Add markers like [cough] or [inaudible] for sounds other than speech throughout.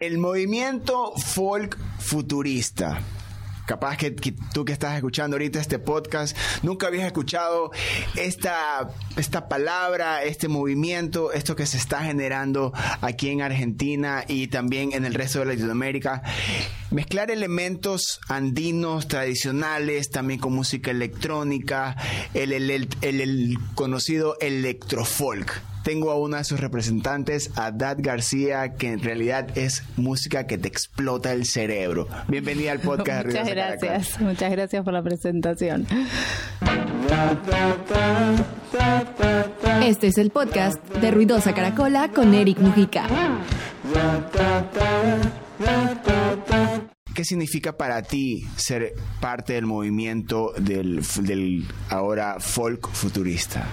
El movimiento folk futurista. Capaz que, tú que estás escuchando ahorita este podcast nunca habías escuchado esta, esta palabra, este movimiento, esto que se está generando aquí en Argentina y también en el resto de Latinoamérica. Mezclar elementos andinos tradicionales, también con música electrónica, el, el, el, el conocido electrofolk tengo a uno de sus representantes, a Dad García, que en realidad es música que te explota el cerebro. Bienvenida al podcast [laughs] Muchas gracias, muchas gracias por la presentación. Este es el podcast de Ruidosa Caracola con Eric Mujica. ¿Qué significa para ti ser parte del movimiento del, del ahora folk futurista?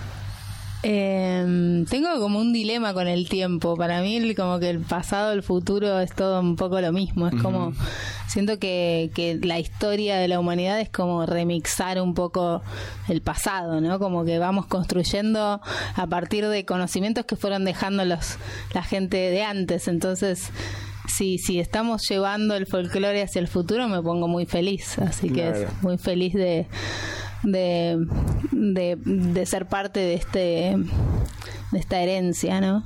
Eh, tengo como un dilema con el tiempo. Para mí, como que el pasado, el futuro es todo un poco lo mismo. Es como, siento que, que la historia de la humanidad es como remixar un poco el pasado, ¿no? Como que vamos construyendo a partir de conocimientos que fueron dejando los, la gente de antes. Entonces, si, si estamos llevando el folclore hacia el futuro, me pongo muy feliz. Así que es muy feliz de de, de, ser parte de este de esta herencia, ¿no?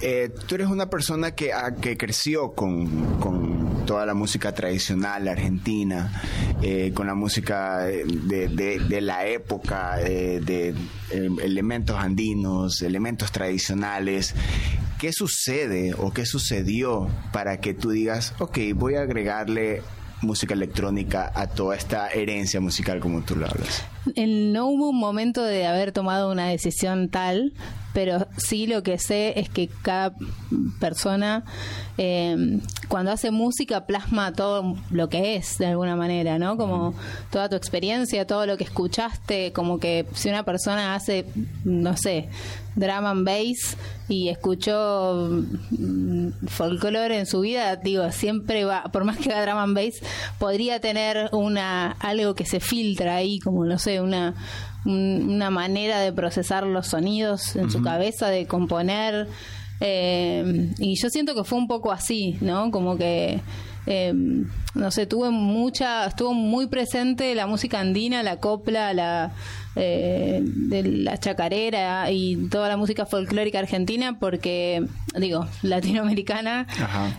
Eh, tú eres una persona que, ah, que creció con, con, toda la música tradicional argentina, eh, con la música de, de, la época, eh, de, elementos andinos, elementos tradicionales. ¿Qué sucede o qué sucedió para que tú digas, ok, voy a agregarle música electrónica a toda esta herencia musical como tú lo hablas? no hubo un momento de haber tomado una decisión tal, pero sí lo que sé es que cada persona eh, cuando hace música plasma todo lo que es de alguna manera, ¿no? Como toda tu experiencia, todo lo que escuchaste, como que si una persona hace, no sé, drum and bass y escuchó mm, folclore en su vida, digo, siempre va, por más que haga drum and bass, podría tener una algo que se filtra ahí, como no sé, una una manera de procesar los sonidos en su cabeza, de componer. Eh, y yo siento que fue un poco así, ¿no? Como que, eh, no sé, tuve mucha, estuvo muy presente la música andina, la copla, la eh, de la chacarera y toda la música folclórica argentina porque digo [laughs] latinoamericana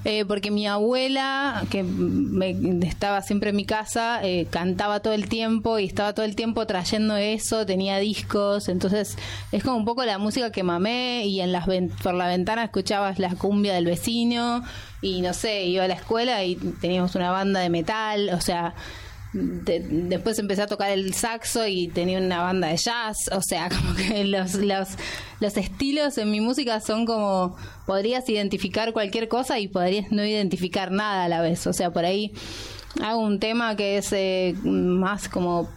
eh, porque mi abuela que me, estaba siempre en mi casa eh, cantaba todo el tiempo y estaba todo el tiempo trayendo eso tenía discos entonces es como un poco la música que mamé y en las por la ventana escuchabas la cumbia del vecino y no sé iba a la escuela y teníamos una banda de metal o sea después empecé a tocar el saxo y tenía una banda de jazz, o sea, [laughs] como que los, los, los estilos en mi música son como, podrías identificar cualquier cosa y podrías no identificar nada a la vez, o sea, por ahí hago un tema que es eh, más como,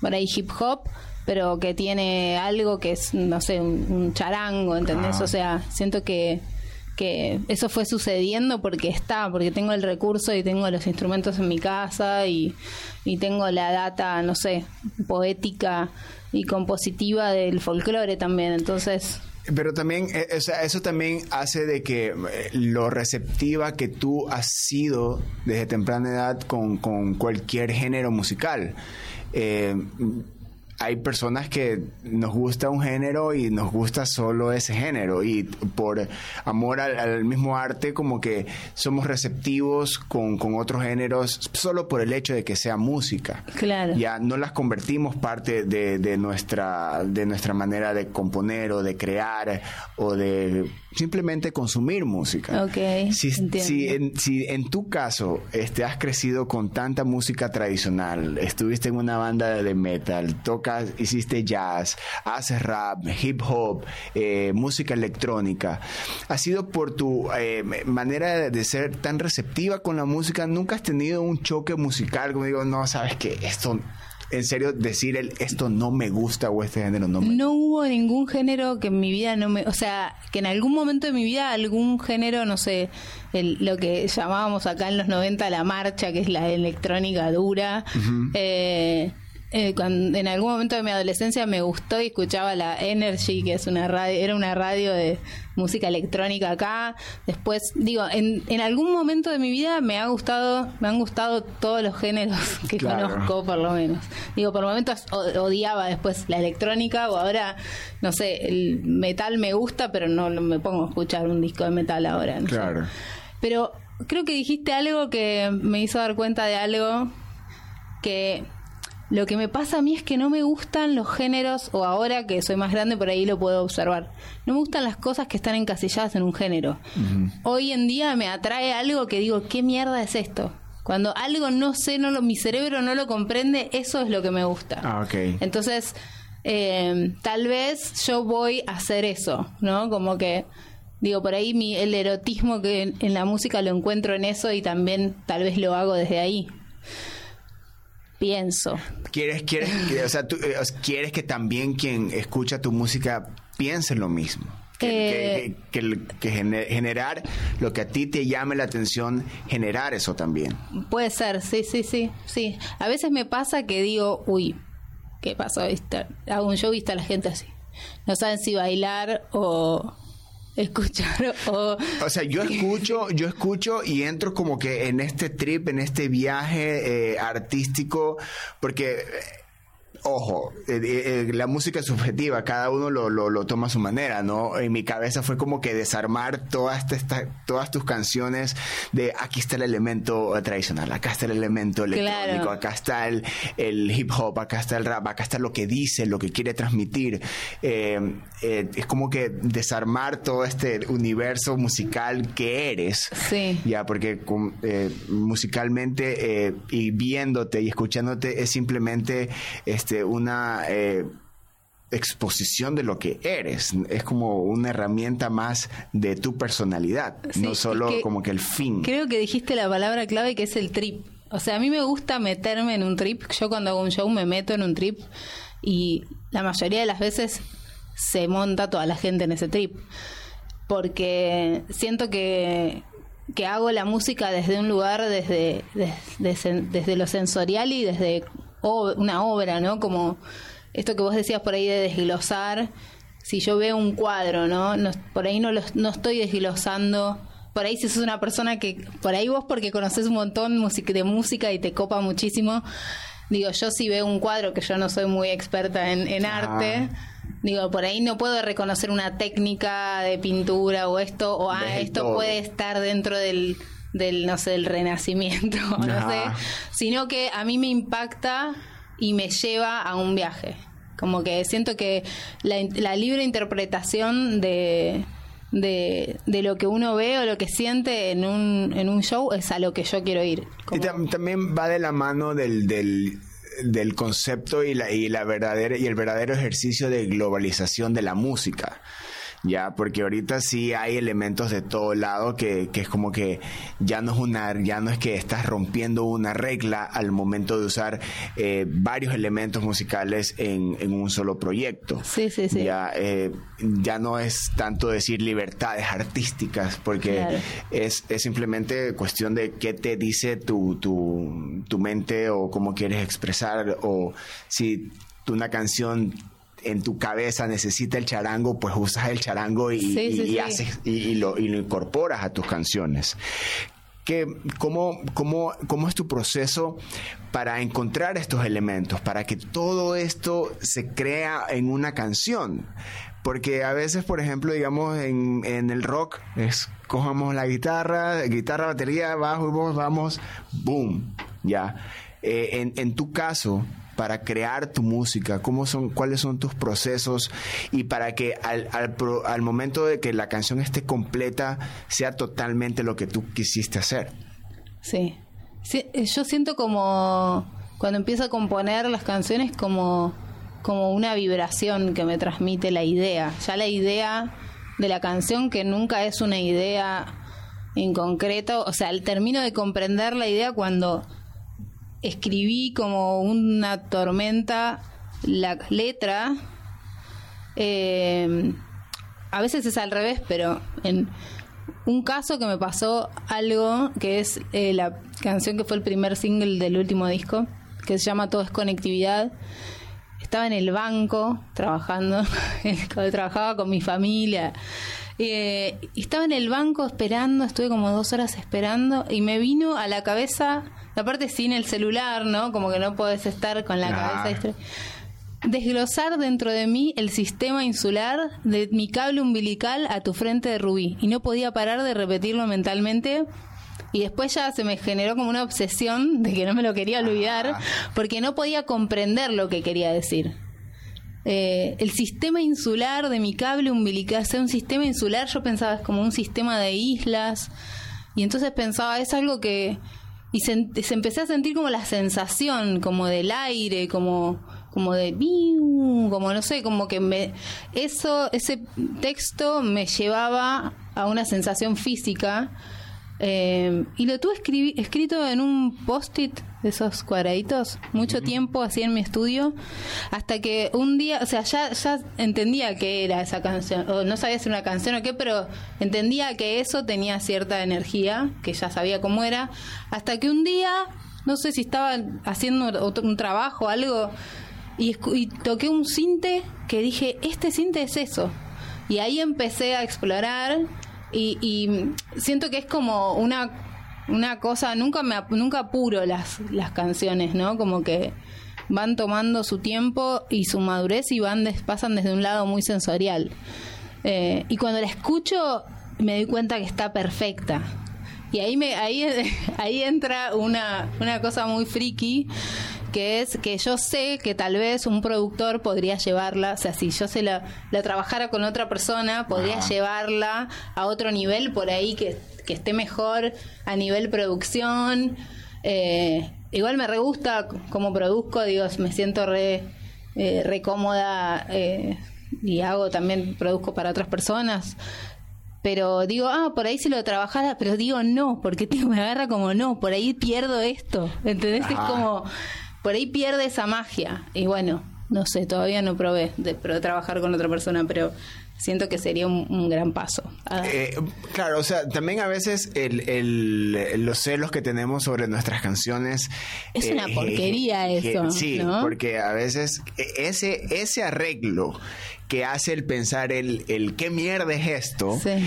por ahí hip hop, pero que tiene algo que es, no sé, un, charango, ¿entendés? Ah. O sea, siento que que eso fue sucediendo porque está, porque tengo el recurso y tengo los instrumentos en mi casa y, tengo la data, no sé, poética y compositiva del folclore también, entonces... Pero también, eh, eso también hace de que eh, lo receptiva que tú has sido desde temprana edad con, con cualquier género musical. Eh, hay personas que nos gusta un género y nos gusta solo ese género y por amor al, mismo arte como que somos receptivos con, otros géneros solo por el hecho de que sea música. Claro. Ya no las convertimos parte de, nuestra, de nuestra manera de componer o de crear o de simplemente consumir música. Ok. Si, si, en, si en tu caso este, has crecido con tanta música tradicional, estuviste en una banda de metal, tocas, hiciste jazz, haces rap, hip hop, eh, música electrónica, ha sido por tu eh, manera de, ser tan receptiva con la música, nunca has tenido un choque musical, como digo, no, sabes que esto en serio decir el esto no me gusta o este género no me No hubo ningún género que en mi vida no me, o sea, que en algún momento de mi vida algún género, no sé, el, lo que llamábamos acá en los 90 la marcha, que es la electrónica dura, eh, eh, cuando, en algún momento de mi adolescencia me gustó y escuchaba la Energy, que es una radio, era una radio de música electrónica acá. Después, digo, en, en algún momento de mi vida me ha gustado, me han gustado todos los géneros [laughs] que Claro. conozco, por lo menos. Digo, por momentos odiaba después la electrónica o ahora, no sé, el metal me gusta, pero no me pongo a escuchar un disco de metal ahora. no sé. Claro. Pero creo que dijiste algo que me hizo dar cuenta de algo que lo que me pasa a mí es que no me gustan los géneros, o ahora que soy más grande por ahí lo puedo observar, no me gustan las cosas que están encasilladas en un género. Hoy en día me atrae algo que digo, ¿qué mierda es esto? Cuando algo no sé, no lo, mi cerebro no lo comprende, eso es lo que me gusta. Ah, ok. Entonces, eh, tal vez yo voy a hacer eso, ¿no? Como que, digo, por ahí mi, el erotismo que en, en la música lo encuentro en eso y también tal vez lo hago desde ahí. Pienso. ¿Quieres, quieres, [laughs] o sea, tú, eh, quieres que también quien escucha tu música piense lo mismo? Que, Eh, que- que- que gene- generar lo que a ti te llame la atención, generar eso también. Puede ser, sí, sí, sí, sí. A veces me pasa que digo, uy, ¿qué pasó? Hago un show y está la gente así. No saben si bailar o escuchar o... O sea, yo escucho, yo escucho y entro como que en este trip, en este viaje eh, artístico, porque, ojo, eh, eh, la música es subjetiva, cada uno lo, lo, lo toma a su manera, ¿no? En mi cabeza fue como que desarmar todas, esta- todas tus canciones de aquí está el elemento tradicional, acá está el elemento electrónico, Claro. acá está el, el hip hop, acá está el rap, acá está lo que dice, lo que quiere transmitir. Eh, eh, es como que desarmar todo este universo musical que eres. Sí. Ya, porque eh, musicalmente eh, y viéndote y escuchándote es simplemente este una eh, exposición de lo que eres. Es como una herramienta más de tu personalidad, Sí, no solo que- como que el fin. Creo que dijiste la palabra clave que es el trip. O sea, a mí me gusta meterme en un trip. Yo cuando hago un show me meto en un trip y la mayoría de las veces se monta toda la gente en ese trip. Porque siento que, que hago la música desde un lugar, desde, desde, desde lo sensorial y desde una obra, ¿no? Como esto que vos decías por ahí de desglosar. Si yo veo un cuadro, ¿no? no por ahí no, lo, no estoy desglosando. Por ahí si sos una persona que... Por ahí vos porque conoces un montón de música y te copa muchísimo. Digo, yo si veo un cuadro que yo no soy muy experta en, en Ah. arte, digo, por ahí no puedo reconocer una técnica de pintura o esto, o ah, esto todo. puede estar dentro del, del, no sé, del renacimiento, [laughs] no sé, sino que a mí me impacta y me lleva a un viaje. Como que siento que la, libre interpretación de, de, de lo que uno ve o lo que siente en un, en un show es a lo que yo quiero ir. Y Como- también va de la mano del, del, del concepto y, la, y, la verdadera, y el verdadero ejercicio de globalización de la música. Ya, porque ahorita sí hay elementos de todo lado que, que es como que ya no es una, ya no es que estás rompiendo una regla al momento de usar eh, varios elementos musicales en, en un solo proyecto. Sí, sí, sí. Ya, eh, ya no es tanto decir libertades artísticas, porque Claro. es, es simplemente cuestión de qué te dice tu, tu, tu mente o cómo quieres expresar o si una canción en tu cabeza necesita el charango, pues usas el charango y, Sí, y- sí, y sí. haces y, y lo, y lo incorporas a tus canciones. ¿Qué, cómo, cómo, ¿Cómo es tu proceso para encontrar estos elementos, para que todo esto se crea en una canción? Porque a veces, por ejemplo, digamos, en, en el rock, es cojamos la guitarra, guitarra, batería, bajo y voz, vamos, boom, ya. Eh, en, en tu caso, para crear tu música, cómo son, cuáles son tus procesos y para que al, al, al momento de que la canción esté completa sea totalmente lo que tú quisiste hacer. Sí. Sí, eh, Yo siento como cuando empiezo a componer las canciones como, como una vibración que me transmite la idea. Ya la idea de la canción que nunca es una idea en concreto, o sea, termino de comprender la idea cuando escribí como una tormenta la letra. eh, a veces es al revés, pero en un caso que me pasó algo, que es eh, la canción que fue el primer single del último disco, que se llama Todo es Conectividad. Estaba en el banco trabajando, [laughs] trabajaba con mi familia. Eh, estaba en el banco esperando, estuve como dos horas esperando y me vino a la cabeza, aparte sin el celular, ¿no? Como que no podés estar con la cabeza desglosar dentro de mí el sistema insular de mi cable umbilical a tu frente de rubí. Y no podía parar de repetirlo mentalmente. Y después ya se me generó como una obsesión de que no me lo quería olvidar, porque no podía comprender lo que quería decir. Eh, el sistema insular de mi cable umbilical, sea un sistema insular, yo pensaba es como un sistema de islas. Y entonces pensaba, es algo que... Y se, se empecé a sentir como la sensación, como del aire, como como de como no sé, como que me eso ese texto me llevaba a una sensación física eh, y lo tuve escrito en un post-it de esos cuadraditos mucho tiempo así en mi estudio hasta que un día o sea ya ya entendía que era esa canción o no sabía si era una canción o qué pero entendía que eso tenía cierta energía que ya sabía cómo era hasta que un día no sé si estaba haciendo un trabajo algo y, toqué un cinte que dije, este cinte es eso. Y ahí empecé a explorar y, siento que es como una, una cosa, nunca me nunca apuro las, las canciones, ¿no? Como que van tomando su tiempo y su madurez y van pasan desde un lado muy sensorial. Eh, y cuando la escucho me doy cuenta que está perfecta. Y ahí me ahí [laughs] ahí entra una, una cosa muy friki que es que yo sé que tal vez un productor podría llevarla, o sea, si yo se la, la trabajara con otra persona, podría llevarla a otro nivel por ahí que, esté mejor a nivel producción. Eh, igual me re gusta como produzco, digo, me siento re, eh, re cómoda eh, y hago también, produzco para otras personas pero digo, ah, por ahí si lo trabajara, pero digo no, porque [laughs] me agarra como no, por ahí pierdo esto, ¿entendés? Es como, por ahí pierde esa magia. Y bueno, no sé, todavía no probé de, trabajar con otra persona, pero siento que sería un, gran paso. Ah. Eh, claro, o sea, también a veces el, los celos que tenemos sobre nuestras canciones... Es una eh, porquería eso. sí, porque a veces e, ese, ese arreglo que hace el pensar el, el qué mierda es esto, sí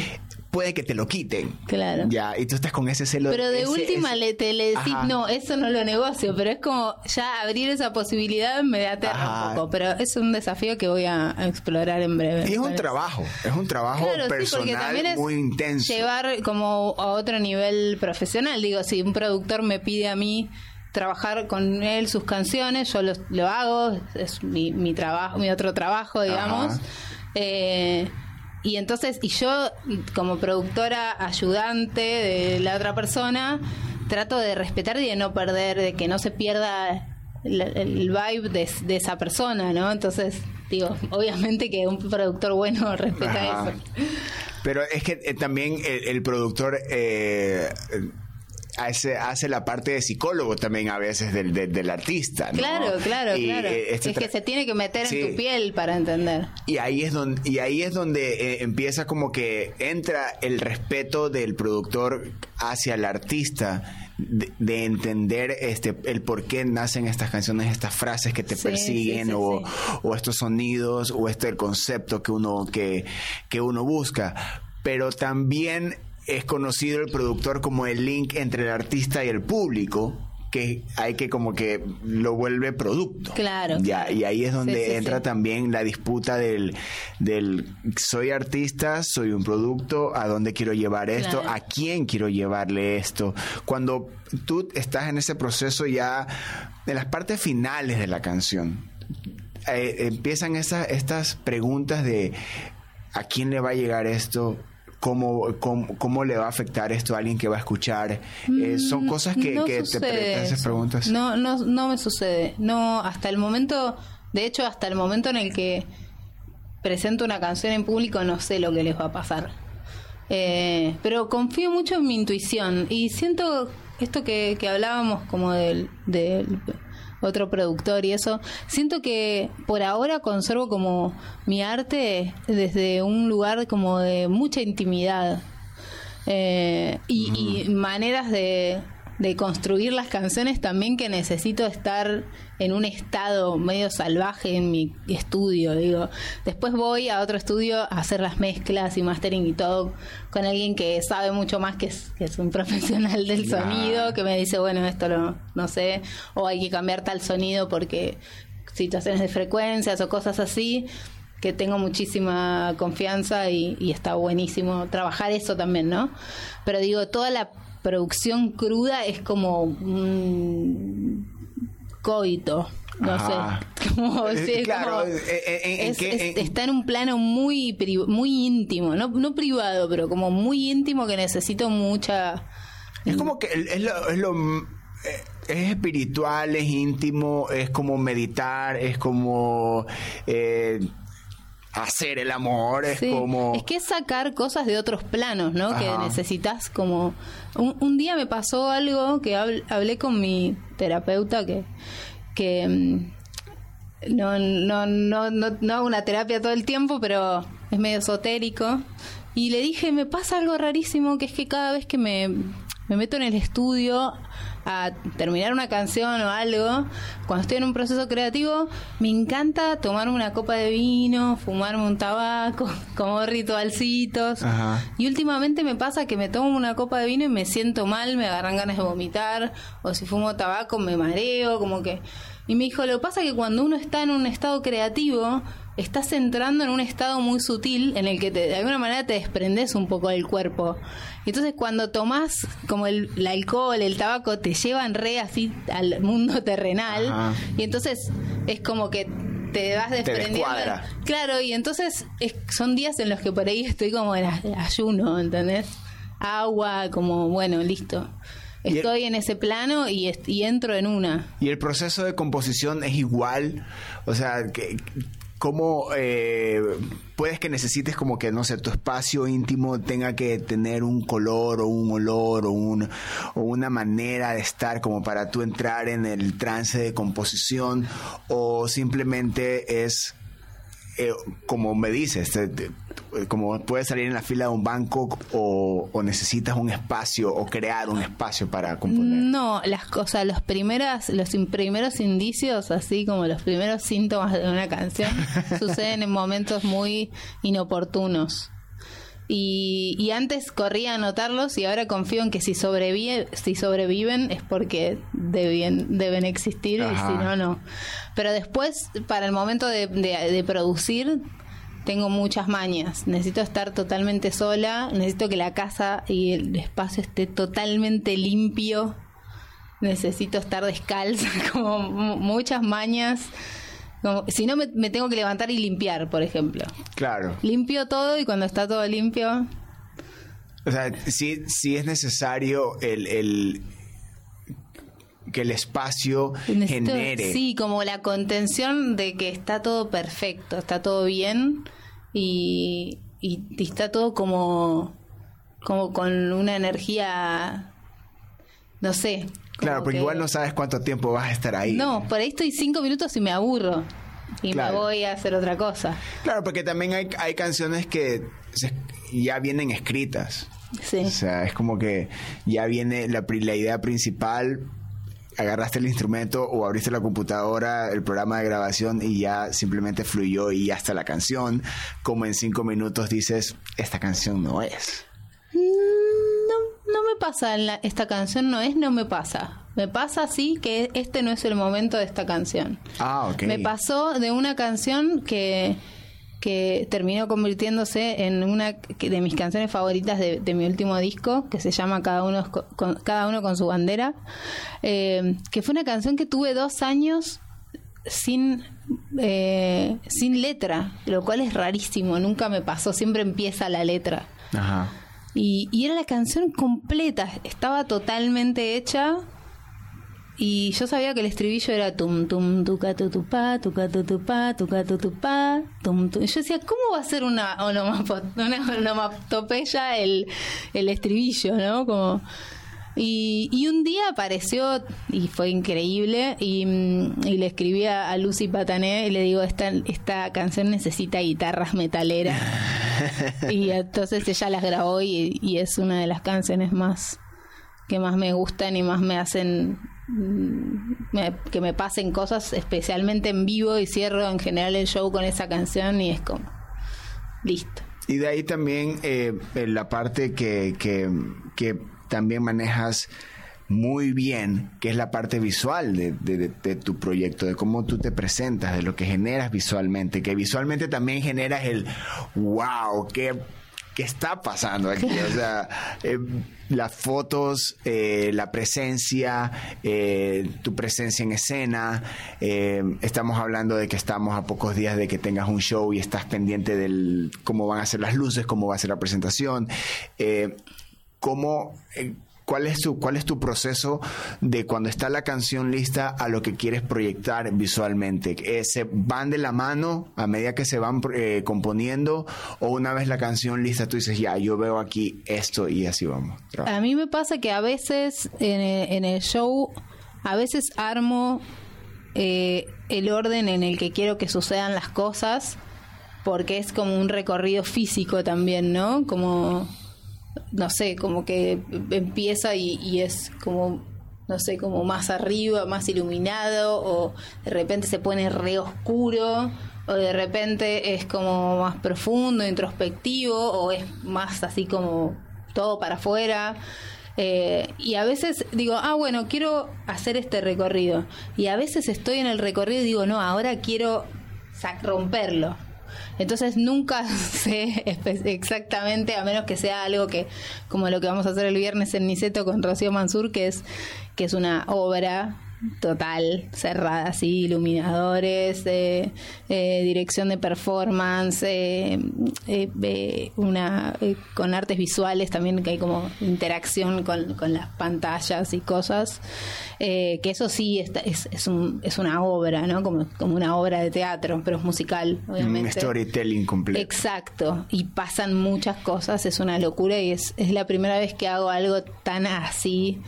puede que te lo quiten. Claro. Ya, y tú estás con ese celo. Pero de última le, te le decís, no, eso no lo negocio, pero es como ya abrir esa posibilidad me aterra un poco, pero es un desafío que voy a, explorar en breve. Y es un trabajo, es un trabajo personal muy intenso. Llevar como a otro nivel profesional, digo, si un productor me pide a mí trabajar con él sus canciones, yo lo, hago, es mi, mi trabajo, mi otro trabajo, digamos. Eh, y entonces, y yo como productora ayudante de la otra persona, trato de respetar y de no perder, de que no se pierda el, vibe de, esa persona, ¿no? Entonces, digo, obviamente que un productor bueno [laughs] respeta eso. Pero es que eh, también el, productor... Eh, hace, hace la parte de psicólogo también a veces del, del, artista. Claro, claro, claro. Eh, este es que se tiene que meter en tu piel para entender. Y ahí es donde, y ahí es donde eh, empieza como que entra el respeto del productor hacia el artista. De, entender este el por qué nacen estas canciones, estas frases que te persiguen o, o, estos sonidos o este el concepto que uno que, que uno busca. Pero también es conocido el productor como el link entre el artista y el público que hay que como que lo vuelve producto. Claro. Ya, y ahí es donde entra también la disputa del, del soy artista, soy un producto, a dónde quiero llevar esto, a quién quiero llevarle esto. Cuando tú estás en ese proceso ya de las partes finales de la canción, eh, empiezan esas, estas preguntas de a quién le va a llegar esto, cómo, cómo, le va a afectar esto a alguien que va a escuchar. Eh, son mm, cosas que, que te esas preguntas. No, no, no me sucede. No, hasta el momento, de hecho, hasta el momento en el que presento una canción en público, no sé lo que les va a pasar. Eh, pero confío mucho en mi intuición y siento esto que, que hablábamos como del, del otro productor y eso. Siento que por ahora conservo como mi arte desde un lugar como de mucha intimidad eh, y, maneras de, de construir las canciones también que necesito estar en un estado medio salvaje en mi estudio, digo. Después voy a otro estudio a hacer las mezclas y mastering y todo con alguien que sabe mucho más que es, que es un [laughs] profesional del sonido, que me dice, bueno, esto lo, no sé, o hay que cambiar tal sonido porque situaciones de frecuencias o cosas así que tengo muchísima confianza y, y está buenísimo trabajar eso también, ¿no? Pero digo, toda la producción cruda es como un coito, no Ajá. sé. [laughs] Como, es claro, como- en- en es- qué- es- en- está en un plano muy muy íntimo, no, no privado, pero como muy íntimo que necesito mucha... Es como que es lo, es lo eh, es espiritual, es íntimo, es como meditar, es como eh, hacer el amor, es Sí, como Es que es sacar cosas de otros planos, ¿no? Ajá. Que necesitas como... Un, un día me pasó algo que habl- hablé con mi terapeuta que... que mm, no, no, no, no, no hago una terapia todo el tiempo, pero es medio esotérico. Y le dije, me pasa algo rarísimo, que es que cada vez que me, me meto en el estudio a terminar una canción o algo, cuando estoy en un proceso creativo, me encanta tomarme una copa de vino, fumarme un tabaco, [laughs] como ritualcitos. Ajá. Y últimamente me pasa que me tomo una copa de vino y me siento mal, me agarran ganas de vomitar, o si fumo tabaco me mareo, como que... Y me dijo, lo que pasa es que cuando uno está en un estado creativo, estás entrando en un estado muy sutil en el que te- de alguna manera te desprendes un poco del cuerpo. Y entonces cuando tomás como el, el alcohol, el tabaco, te llevan re así al mundo [laughs] terrenal. Ajá. Y entonces es como que te vas desprendiendo. descuadra. Claro, y entonces es- son días en los que por ahí estoy como en ay- ayuno, ¿entendés? Agua, como, bueno, listo. El- Estoy en ese plano y, y entro en una. y el proceso de composición es igual, o sea, que cómo eh, puedes que necesites como que no sé tu espacio íntimo tenga que tener un color o un olor o un o una manera de estar como para tú entrar en el trance de composición o simplemente es eh, como me dices, te- te- como puedes salir en la fila de un banco o, o necesitas un espacio o crear un espacio para componer. No, las cosas, los primeras, los in- primeros indicios, así como los primeros síntomas de una canción, [laughs] suceden en momentos muy inoportunos. Y, y antes corría a notarlos y ahora confío en que si sobrevive, si sobreviven es porque deben, deben existir Ajá. y si no, no. Pero después, para el momento de, de- de producir, tengo muchas mañas. Necesito estar totalmente sola, necesito que la casa y el espacio esté totalmente limpio. Necesito estar descalza, [laughs] como mu- muchas mañas. Como- si no, me, me tengo que levantar y limpiar, por ejemplo. Claro. Limpio todo y cuando está todo limpio, O sea, sí, sí es necesario el, el- que el espacio necesito- genere. sí, como la contención de que está todo perfecto, está todo bien y, y- y está todo como, como con una energía, no sé. Claro, porque que- igual no sabes cuánto tiempo vas a estar ahí. No, por ahí estoy cinco minutos y me aburro. Y Claro. me voy a hacer otra cosa. Claro, porque también hay, hay canciones que se- ya vienen escritas. Sí. O sea, es como que ya viene la, idea principal, agarraste el instrumento o abriste la computadora, el programa de grabación y ya simplemente fluyó y ya está la canción. Como en cinco minutos dices, esta canción no es. No, no me pasa en la- esta canción, no es, no me pasa. Me pasa sí que este no es el momento de esta canción. Ah, ok. Me pasó de una canción que, que terminó convirtiéndose en una de mis canciones favoritas de, de mi último disco, que se llama Cada uno, con, con- cada uno con su bandera, eh, que fue una canción que tuve dos años sin, eh, sin letra, lo cual es rarísimo, nunca me pasó, siempre empieza la letra. Ajá. Y, y era la canción completa, estaba totalmente hecha. Y yo sabía que el estribillo era tum tum tuca tu tu pa, tuca tu tu pa, tuca tu tu pa, tum tum. Yo decía, ¿cómo va a ser una una onomatopeya el, el estribillo, no? Como y, y un día apareció y fue increíble y, y le escribí a Lucy Patané y le digo, esta, esta canción necesita guitarras metaleras. [laughs] y entonces ella las grabó y, es una de las canciones más que más me gustan y más me hacen mm, que me pasen cosas especialmente en vivo y cierro en general el show con esa canción y es como listo. Y de ahí también eh, la parte que, que también manejas muy bien, que es la parte visual de, de, tu proyecto, de cómo tú te presentas, de lo que generas visualmente, que visualmente también generas el wow, qué, está pasando aquí. O sea, eh, las fotos, eh, la presencia, eh, tu presencia en escena. estamos hablando de que estamos a pocos días de que tengas un show y estás pendiente del cómo van a ser las luces, cómo va a ser la presentación. cómo ¿Cuál es, tu, ¿Cuál es tu proceso de cuando está la canción lista a lo que quieres proyectar visualmente? Eh, ¿Se van de la mano a medida que se van eh, componiendo o una vez la canción lista tú dices, ya, yo veo aquí esto y así vamos? A mí me pasa que a veces en el, show, a veces armo eh, el orden en el que quiero que sucedan las cosas porque es como un recorrido físico también, ¿no? Como no sé, como que empieza y, es como, no sé, como más arriba, más iluminado, o de repente se pone re oscuro, o de repente es como más profundo, introspectivo, o es más así como todo para afuera. Eh, y a veces digo, ah, bueno, quiero hacer este recorrido. Y a veces estoy en el recorrido y digo, no, ahora quiero romperlo. Entonces nunca [laughs] sé exactamente, a menos que sea algo que, como lo que vamos a hacer el viernes en Niceto con Rocío Mansur, que es, que es una obra total, cerrada, así, iluminadores, eh, eh, dirección de performance, eh, una con artes visuales también que hay como interacción con, las pantallas y cosas, que eso sí es, es, un, es una obra, ¿no? Como, como una obra de teatro, pero es musical, obviamente. Un storytelling completo. Exacto, y pasan muchas cosas, es una locura y es, es la primera vez que hago algo tan así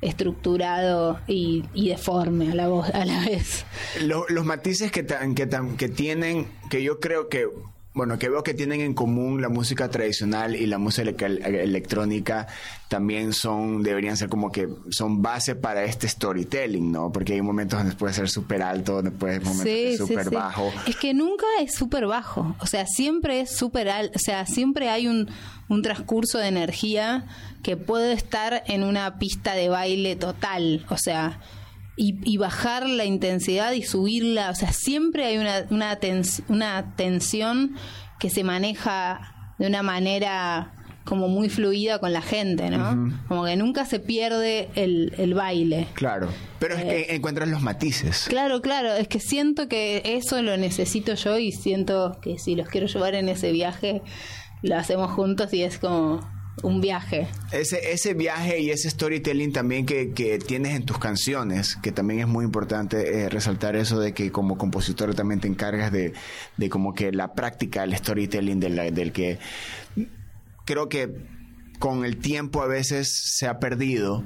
estructurado y, deforme a la, voz, a la vez. los matices que, que, que tienen, que yo creo que bueno, que veo que tienen en común la música tradicional y la música electrónica también son, deberían ser como que son base para este storytelling, ¿no? Porque hay momentos donde puede ser súper alto, donde puede ser momentos súper bajo. Es que nunca es súper bajo, o sea, siempre es súper alto, o sea, siempre hay un, un transcurso de energía que puede estar en una pista de baile total, o sea, y, bajar la intensidad y subirla. O sea, siempre hay una, una, una tensión que se maneja de una manera como muy fluida con la gente, ¿no? Como que nunca se pierde el, el baile. Claro, pero es que eh, encuentras los matices. Claro, claro, es que siento que eso lo necesito yo y siento que si los quiero llevar en ese viaje, lo hacemos juntos y es como un viaje. Ese, ese viaje y ese storytelling también que, que tienes en tus canciones, que también es muy importante eh, resaltar eso de que como compositor también te encargas de, de como que la práctica, el storytelling del, del que creo que con el tiempo a veces se ha perdido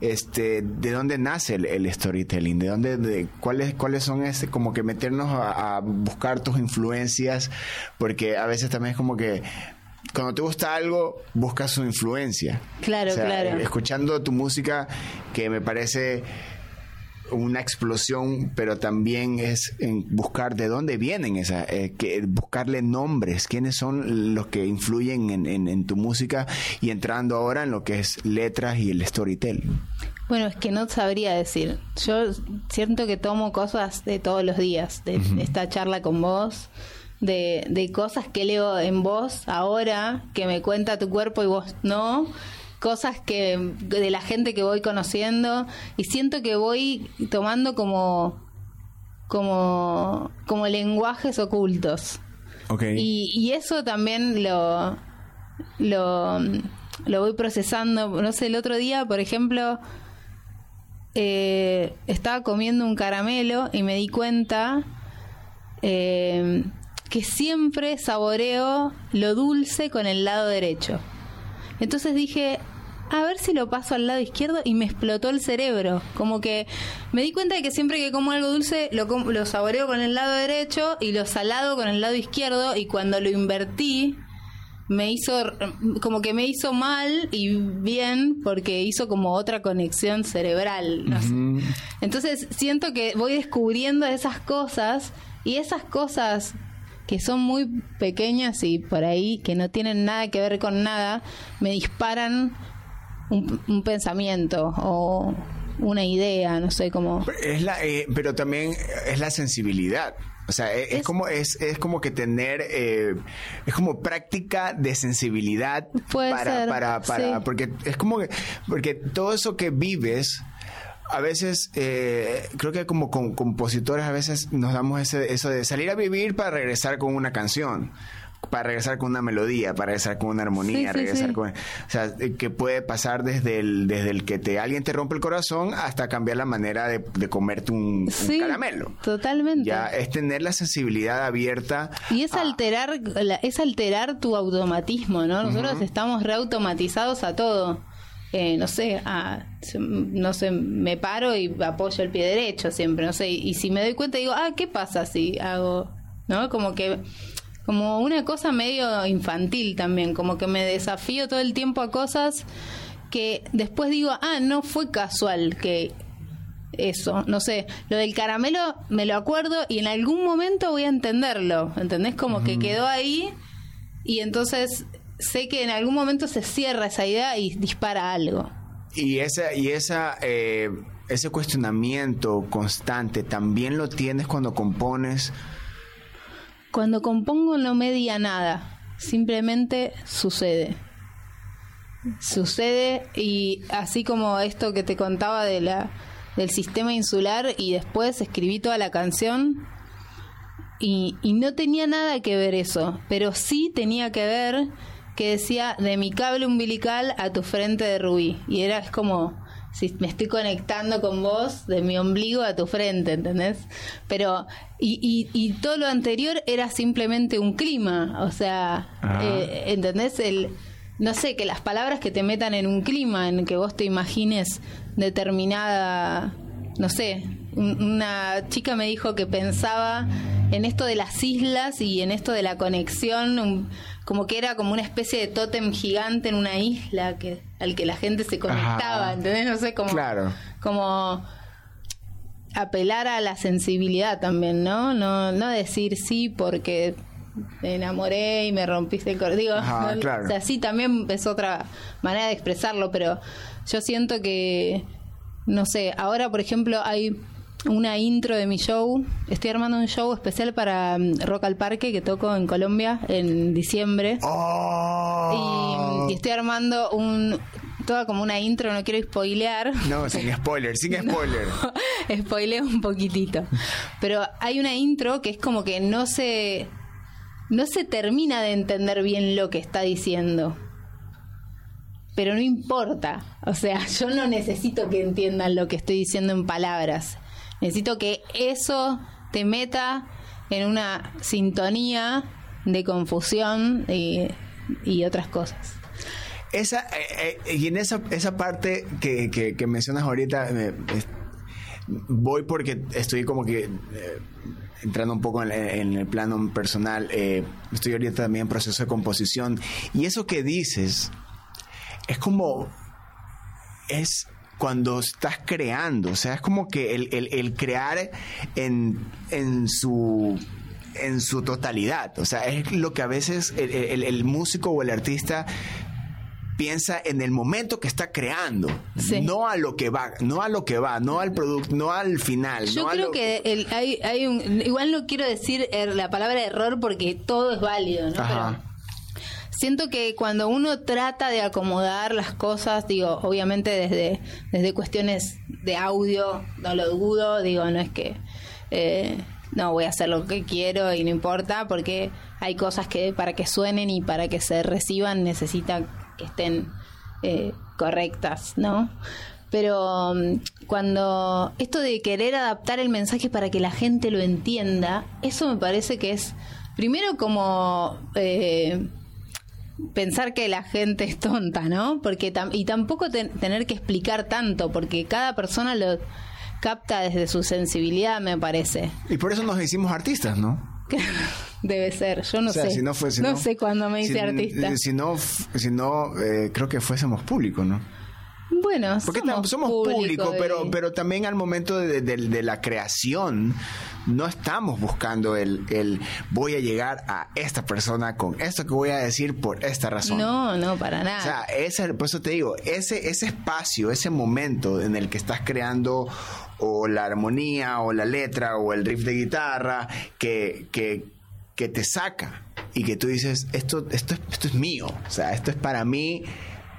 este de dónde nace el, storytelling de dónde de cuáles cuáles son ese como que meternos a, buscar tus influencias porque a veces también es como que cuando te gusta algo, buscas su influencia. Claro, claro. Escuchando tu música, que me parece una explosión, pero también es en buscar de dónde vienen esa, eh, que buscarle nombres, quiénes son los que influyen en, en, tu música y entrando ahora en lo que es letras y el storytelling. Bueno, es que no sabría decir. Yo siento que tomo cosas de todos los días, de esta charla con vos, de, de cosas que leo en vos ahora, que me cuenta tu cuerpo y vos no, cosas que de la gente que voy conociendo. Y siento que voy tomando como como como lenguajes ocultos. Y, y, eso también lo lo lo voy procesando. No sé el otro día por ejemplo eh, estaba comiendo un caramelo y me di cuenta eh, que siempre saboreo lo dulce con el lado derecho. Entonces dije, a ver si lo paso al lado izquierdo y me explotó el cerebro. Como que me di cuenta de que siempre que como algo dulce lo, lo saboreo con el lado derecho y lo salado con el lado izquierdo y cuando lo invertí me hizo, como que me hizo mal y bien porque hizo como otra conexión cerebral. no sé. Entonces siento que voy descubriendo esas cosas y esas cosas que son muy pequeñas y por ahí que no tienen nada que ver con nada, me disparan un, un pensamiento o una idea, no sé cómo. Es la, eh, pero también es la sensibilidad. O sea, es, es como es, es como que tener eh, es como práctica de sensibilidad Puede para ser, para para sí. porque es como que porque todo eso que vives a veces eh, creo que como com- compositores a veces nos damos ese eso de salir a vivir para regresar con una canción para regresar con una melodía, para regresar con una armonía, Sí, regresar sí. con, o sea, eh, que puede pasar desde el desde el que te alguien te rompe el corazón hasta cambiar la manera de, de comerte un, caramelo. totalmente. Ya es tener la sensibilidad abierta. Y es a- alterar, la- es alterar tu automatismo, ¿no? Nosotros estamos reautomatizados a todo. Eh, no sé, no sé, me paro y apoyo el pie derecho siempre, no sé. Y si me doy cuenta digo, ah, ¿qué pasa si hago, no? Como que, como una cosa medio infantil también, como que me desafío todo el tiempo a cosas que después digo, ah, no fue casual que eso, no sé, lo del caramelo me lo acuerdo y en algún momento voy a entenderlo, ¿entendés? Como que quedó ahí y entonces sé que en algún momento se cierra esa idea y dispara algo. Y esa, y esa, eh, ese cuestionamiento constante también lo tienes cuando compones. Cuando compongo no media nada, simplemente sucede. Sucede y así como esto que te contaba de la del sistema insular y después escribí toda la canción y, y no tenía nada que ver eso, pero sí tenía que ver que decía de mi cable umbilical a tu frente de rubí y era es como si me estoy conectando con vos de mi ombligo a tu frente, ¿entendés? Pero y, y, y todo lo anterior era simplemente un clima, o sea, eh, ¿entendés? El no sé, que las palabras que te metan en un clima, en que vos te imagines determinada, no sé, un- una chica me dijo que pensaba en esto de las islas y en esto de la conexión, un- como que era como una especie de tótem gigante en una isla que al que la gente se conectaba, Ajá. ¿entendés? No sé, como, Claro. como apelar a la sensibilidad también, ¿no? No, no decir sí porque me enamoré y me rompiste el corazón. Digo, Ajá, no- claro. o sea, sí, también es otra manera de expresarlo, pero yo siento que, no sé, ahora por ejemplo hay una intro de mi show. Estoy armando un show especial para mm, Rock al Parque que toco en Colombia en diciembre. Oh. Y, y estoy armando un toda como una intro, no quiero spoilear. No, sin [laughs] spoiler, sin spoiler. [laughs] Spoileo un poquitito. Pero hay una intro que es como que no se no se termina de entender bien lo que está diciendo. Pero no importa. O sea, [laughs] yo no necesito que entiendan lo que estoy diciendo en palabras. Necesito que eso te meta en una sintonía de confusión y, y otras cosas. Esa, eh, eh, y en esa, esa parte que, que, que mencionas ahorita, voy porque estoy como que eh, entrando un poco en, en el plano personal. eh, estoy ahorita también en proceso de composición. Y eso que dices es como. Es cuando estás creando. O sea, es como que el, el- el crear en, en su en su totalidad. O sea, es lo que a veces el, el- el músico o el artista piensa en el momento que está creando, Sí. no a lo que va, no a lo que va, no al producto, no al final. Yo no a creo lo- que el- hay, hay un, igual no quiero decir er- la palabra error porque todo es válido, ¿no? Ajá. Pero siento que cuando uno trata de acomodar las cosas, digo, obviamente desde, desde cuestiones de audio, no lo dudo, digo, no es que eh, no voy a hacer lo que quiero y no importa, porque hay cosas que para que suenen y para que se reciban necesitan que estén eh, correctas, ¿no? Pero mm, cuando esto de querer adaptar el mensaje para que la gente lo entienda, eso me parece que es primero como eh, pensar que la gente es tonta, ¿no? Porque tam- y tampoco ten- tener que explicar tanto, porque cada persona lo capta desde su sensibilidad, me parece. Y por eso nos hicimos artistas, ¿no? [laughs] Debe ser, yo no O sea, sé. si no fue- si no, no- sé cuándo me hice si, artista. Si no, si no eh, creo que fuésemos público, ¿no? Bueno, Porque somos, somos público, pero, pero también al momento de, de- de la creación no estamos buscando el, el voy a llegar a esta persona con esto que voy a decir por esta razón. No, no, para nada. O sea, ese, por eso te digo, ese, ese espacio, ese momento en el que estás creando o la armonía o la letra o el riff de guitarra que, que, que te saca y que tú dices, esto, esto, es, esto es mío, o sea, esto es para mí,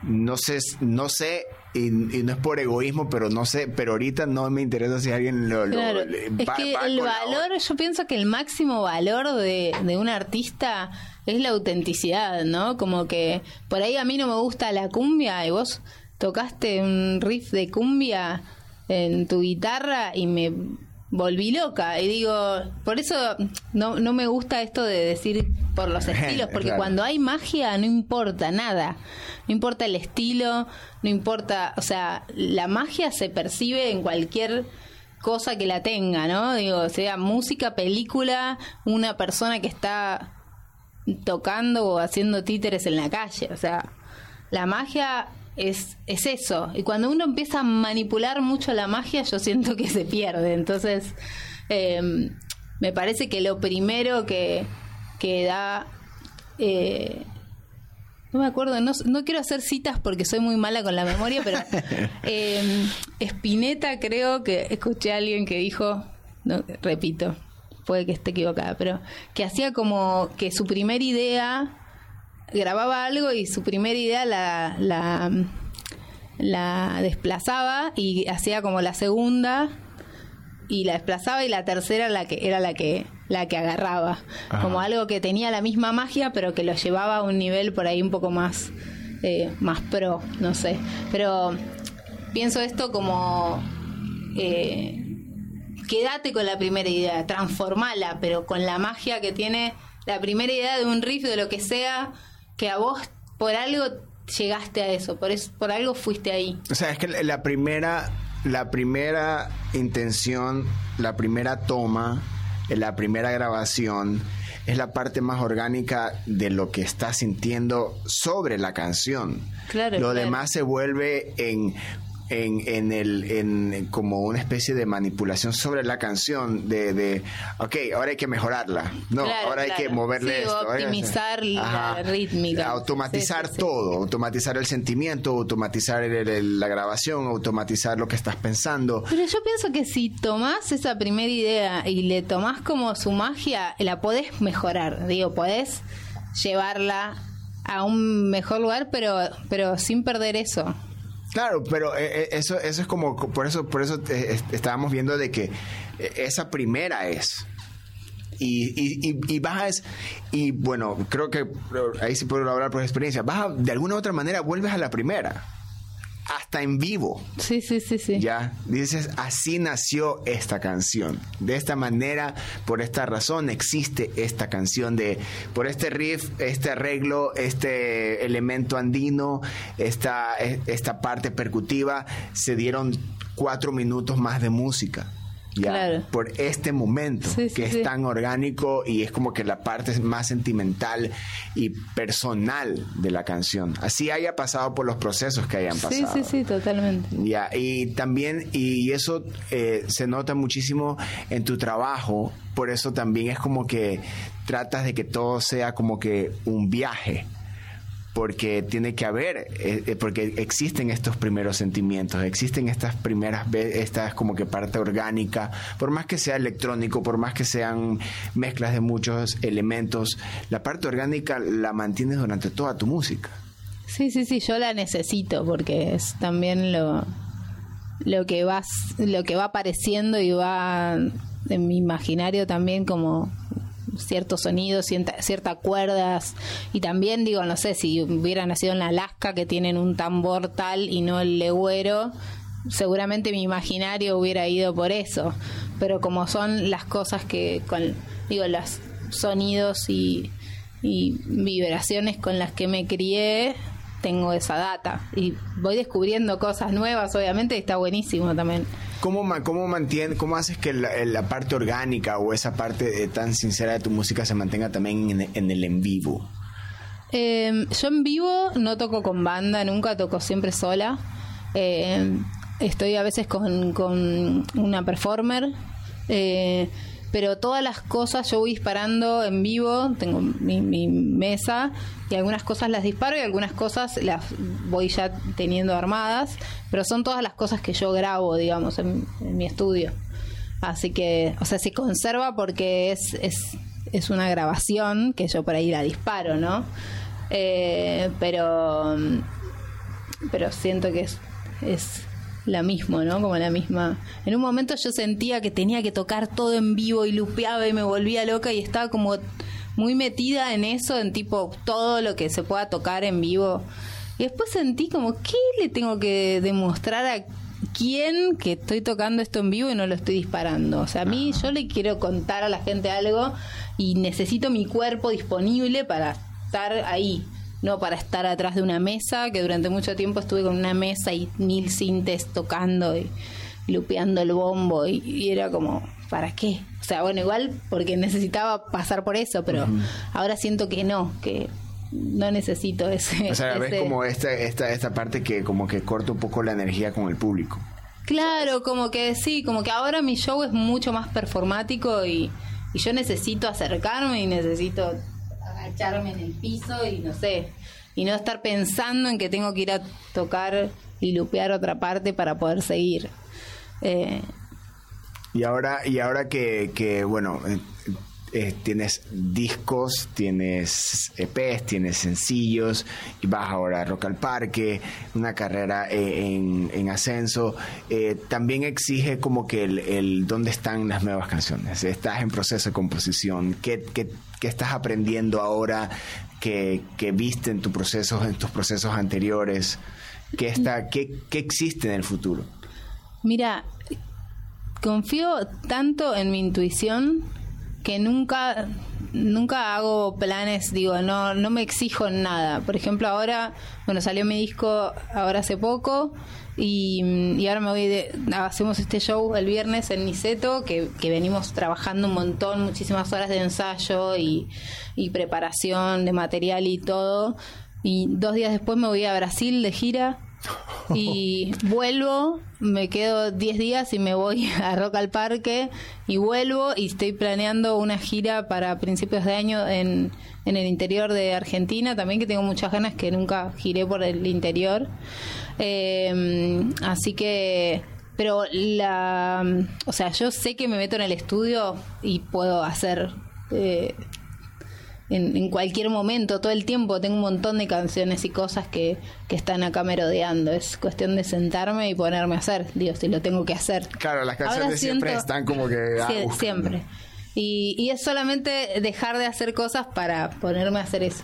no sé, no sé. Y, y no es por egoísmo, pero no sé, pero ahorita no me interesa si alguien lo, lo- Claro, le- es va- que va el la valor, yo pienso que el máximo valor de, de un artista es la autenticidad, ¿no? Como que por ahí a mí no me gusta la cumbia y vos tocaste un riff de cumbia en tu guitarra y me volví loca. Y digo, por eso no, no me gusta esto de decir por los [laughs] estilos, porque Claro. cuando hay magia no importa nada. No importa el estilo, no importa, o sea, la magia se percibe en cualquier cosa que la tenga, ¿no? Digo, sea música, película, una persona que está tocando o haciendo títeres en la calle, o sea, la magia es, es eso. Y cuando uno empieza a manipular mucho la magia, yo siento que se pierde. Entonces, eh, me parece que lo primero que, que da... eh, no me acuerdo, no, no quiero hacer citas porque soy muy mala con la memoria, pero [laughs] eh, Spinetta creo que escuché a alguien que dijo, no, repito, puede que esté equivocada, pero que hacía como que su primera idea, grababa algo y su primera idea la, la, la desplazaba y hacía como la segunda y la desplazaba y la tercera la que era la que la que agarraba Ajá. como algo que tenía la misma magia pero que lo llevaba a un nivel por ahí un poco más eh, más pro no sé pero pienso esto como eh, quédate con la primera idea transformala pero con la magia que tiene la primera idea de un riff de lo que sea que a vos por algo llegaste a eso por eso por algo fuiste ahí O sea, es que la primera, la primera intención, la primera toma, la primera grabación es la parte más orgánica de lo que estás sintiendo sobre la canción. Claro, lo claro. demás se vuelve en en, en el en como una especie de manipulación sobre la canción de, de ok ahora hay que mejorarla no Claro, ahora hay que moverle Sí, esto optimizar la rítmica. automatizar Sí, sí, sí. todo automatizar el sentimiento automatizar el- el- la grabación automatizar lo que estás pensando Pero yo pienso que si tomás esa primera idea y le tomás como su magia, la podés mejorar. Digo, podés llevarla a un mejor lugar, pero, pero sin perder eso. Claro, pero eh, eh, eso, eso es como, por eso, por eso eh, est- estábamos viendo de que esa primera es. Y, y, y, es- y bueno, creo que ahí sí puedo hablar por experiencia, vas a- de alguna u otra manera vuelves a la primera, hasta en vivo. Sí, sí, sí, sí. Ya, dices, así nació esta canción. De esta manera, por esta razón, existe esta canción de, por este riff, este arreglo, este elemento andino, esta, esta parte percutiva, se dieron cuatro minutos más de música. Ya, Claro. por este momento Sí, sí, que es sí. tan orgánico y es como que la parte más sentimental y personal de la canción. Así haya pasado por los procesos que hayan Sí, pasado. sí, sí, totalmente. Ya, y también, y eso eh, se nota muchísimo en tu trabajo, por eso también es como que tratas de que todo sea como que un viaje, porque tiene que haber, eh, eh, porque existen estos primeros sentimientos, existen estas primeras, estas como que parte orgánica, por más que sea electrónico, por más que sean mezclas de muchos elementos, la parte orgánica la mantienes durante toda tu música. Sí, sí, sí, yo la necesito porque es también lo, lo que vas, lo que va apareciendo y va en mi imaginario también como ciertos sonidos, cierta- ciertas cuerdas. Y también digo, no sé, si hubiera nacido en Alaska que tienen un tambor tal y no el legüero, seguramente mi imaginario hubiera ido por eso, pero como son las cosas que con digo los sonidos y, y vibraciones con las que me crié, tengo esa data. Y voy descubriendo cosas nuevas, obviamente, y está buenísimo también. ¿Cómo, cómo, mantiene, cómo haces que la, parte orgánica o esa parte eh, tan sincera de tu música se mantenga también en, el en vivo? Eh, yo en vivo no toco con banda, nunca toco siempre sola. Eh, estoy a veces con, con una performer. eh, pero todas las cosas yo voy disparando en vivo, tengo mi, mi mesa y algunas cosas las disparo y algunas cosas las voy ya teniendo armadas, pero son todas las cosas que yo grabo, digamos, en, mi estudio. Así que, o sea, se conserva porque es, es, es una grabación que yo por ahí la disparo, ¿no? Eh, pero, pero siento que es, es la misma, ¿no? Como la misma. En un momento yo sentía que tenía que tocar todo en vivo y lupeaba y me volvía loca y estaba como muy metida en eso, en tipo todo lo que se pueda tocar en vivo. Y después sentí como, ¿qué le tengo que demostrar a quién que estoy tocando esto en vivo y no lo estoy disparando? O sea, a mí yo le quiero contar a la gente algo y necesito mi cuerpo disponible para estar ahí, no para estar atrás de una mesa, que durante mucho tiempo estuve con una mesa y mil sintes tocando y, lupeando el bombo y, y era como, ¿para qué? O sea, bueno, igual porque necesitaba pasar por eso, pero ahora siento que no, que no necesito ese... O sea, ves como esta, esta, esta parte que como que corta un poco la energía con el público. Claro, como que sí, como que ahora mi show es mucho más performático y, y yo necesito acercarme y necesito agacharme en el piso y no sé, y no estar pensando en que tengo que ir a tocar y lupear otra parte para poder seguir. Eh, Y ahora, y ahora que, que bueno, eh, tienes discos, tienes EPs, tienes sencillos, y vas ahora a Rock al Parque, una carrera eh, en, en ascenso, eh, también exige como que el, dónde están las nuevas canciones. Estás en proceso de composición. ¿Qué, qué, estás aprendiendo ahora que, que viste en, tu procesos, en tus procesos anteriores? ¿Qué, está, ¿Qué existe en el futuro? Mira, confío tanto en mi intuición que nunca nunca hago planes, digo, no no me exijo nada. Por ejemplo, ahora, bueno, salió mi disco ahora hace poco y, y ahora me voy de hacemos este show el viernes en Niceto que, que venimos trabajando un montón, muchísimas horas de ensayo y, y preparación de material y todo. Y dos días después me voy a Brasil de gira y [laughs] vuelvo, me quedo 10 días y me voy [laughs] a Rock al Parque y vuelvo y estoy planeando una gira para principios de año en, en el interior de Argentina, también que tengo muchas ganas que nunca giré por el interior. Eh, así que pero la o sea yo sé que me meto en el estudio y puedo hacer eh, en, en cualquier momento, todo el tiempo. Tengo un montón de canciones y cosas que, que están acá merodeando. Es cuestión de sentarme y ponerme a hacer. Digo, si lo tengo que hacer. Claro, las Ahora canciones siempre siento- están como que... [laughs] ah, uf, siempre. Y, y es solamente dejar de hacer cosas para ponerme a hacer eso.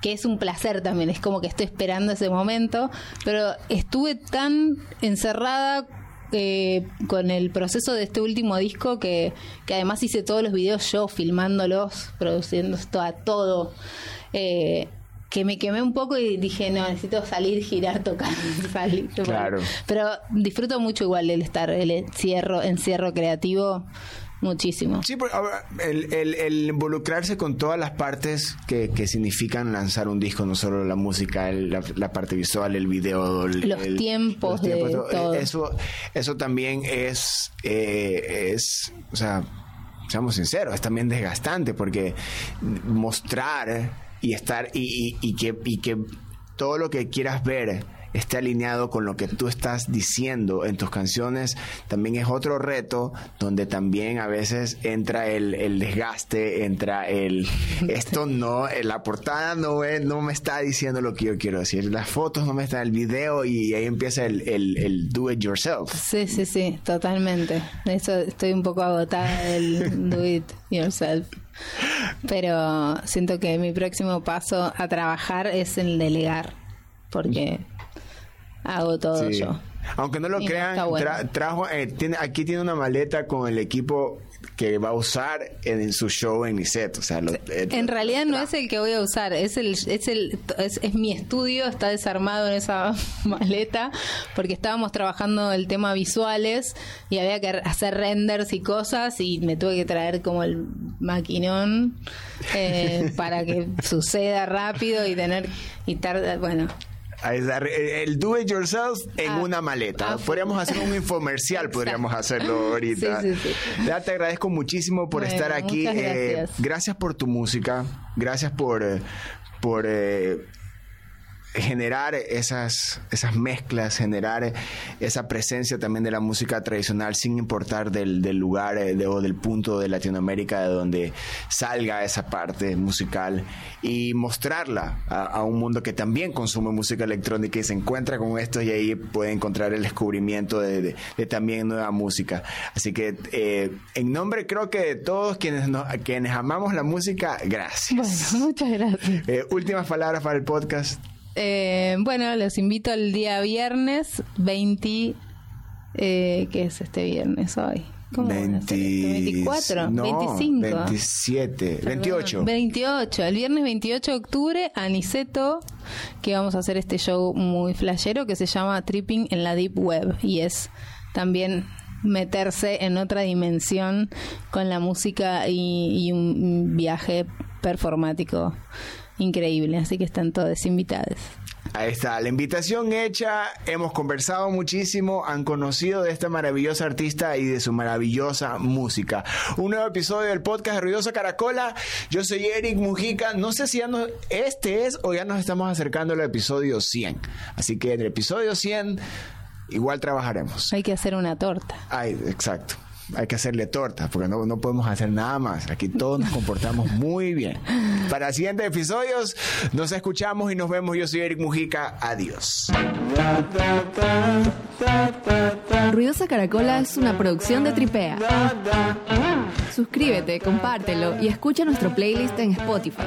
Que es un placer también, es como que estoy esperando ese momento. Pero estuve tan encerrada eh, con el proceso de este último disco que, que además hice todos los videos yo, filmándolos, produciendo todo, todo. eh, que me quemé un poco y dije, no, necesito salir, girar, tocar, [laughs] salir. Claro. Pero disfruto mucho igual el estar, el encierro, encierro creativo, muchísimo. Sí, ahora, el, el- el involucrarse con todas las partes que, que significan lanzar un disco, no solo la música, el- la, la parte visual, el video, el- Los el- tiempos de todo. Eso, eso también es, eh, es, o sea, seamos sinceros, es también desgastante porque mostrar y estar y, y- y que, y que todo lo que quieras ver esté alineado con lo que tú estás diciendo en tus canciones, también es otro reto donde también a veces entra el, el desgaste, entra el [laughs] esto no, eh, la portada no, es- no me está diciendo lo que yo quiero decir, las fotos no me están, el video y ahí empieza el, el, el do it yourself. Sí, sí, sí, totalmente. Eso estoy un poco agotada del [laughs] do it yourself. Pero siento que mi próximo paso a trabajar es el delegar, porque hago todo Sí. yo. Aunque no lo Y crean, está bueno. tra- trajo, eh, tiene, aquí tiene una maleta con el equipo que va a usar en, su show en Niceto. O sea, lo- eh, En realidad no es el que voy a usar, es el es el es, es mi estudio, está desarmado en esa [laughs] maleta porque estábamos trabajando el tema visuales y había que hacer renders y cosas y me tuve que traer como el maquinón eh, [laughs] para que suceda rápido y tener y tarda, bueno, el do it yourself en Ah, una maleta. ah, podríamos hacer un infomercial, [laughs] podríamos hacerlo ahorita. Sí, sí, sí. Ya te agradezco muchísimo por Bueno, estar aquí. Eh, gracias. por tu música. Gracias por, eh, por eh, generar esas, esas mezclas, generar esa presencia también de la música tradicional sin importar del, del lugar eh, de- o del punto de Latinoamérica de donde salga esa parte musical y mostrarla a, a un mundo que también consume música electrónica y se encuentra con esto y ahí puede encontrar el descubrimiento de, de- de también nueva música. Así que eh, en nombre creo que de todos quienes, nos- quienes amamos la música, gracias. bueno, muchas gracias. Eh, últimas palabras para el podcast. Eh, bueno, los invito el día viernes 20. Eh, ¿Qué es este viernes hoy? ¿Cómo van a hacer esto? 24, no, 25. 27, Perdón, 28. 28, el viernes 28 de octubre, a Niceto, que vamos a hacer este show muy flashero que se llama Tripping en la Deep Web y es también meterse en otra dimensión con la música y, y un viaje performático increíble, así que están todos invitados. Ahí está, la invitación hecha, hemos conversado muchísimo, han conocido de esta maravillosa artista y de su maravillosa música. Un nuevo episodio del podcast de Ruidosa Caracola. Yo soy Eric Mujica. No sé si ya no, este es o ya nos estamos acercando al episodio 100. Así que en el episodio 100 igual trabajaremos. Hay que hacer una torta. Ay, exacto. Hay que hacerle torta, porque no, no podemos hacer nada más. Aquí todos nos comportamos [laughs] muy bien. Para siguientes episodios, nos escuchamos y nos vemos. Yo soy Eric Mujica. Adiós. Ruidosa Caracola es una producción de Tripea. Suscríbete, compártelo y escucha nuestro playlist en Spotify.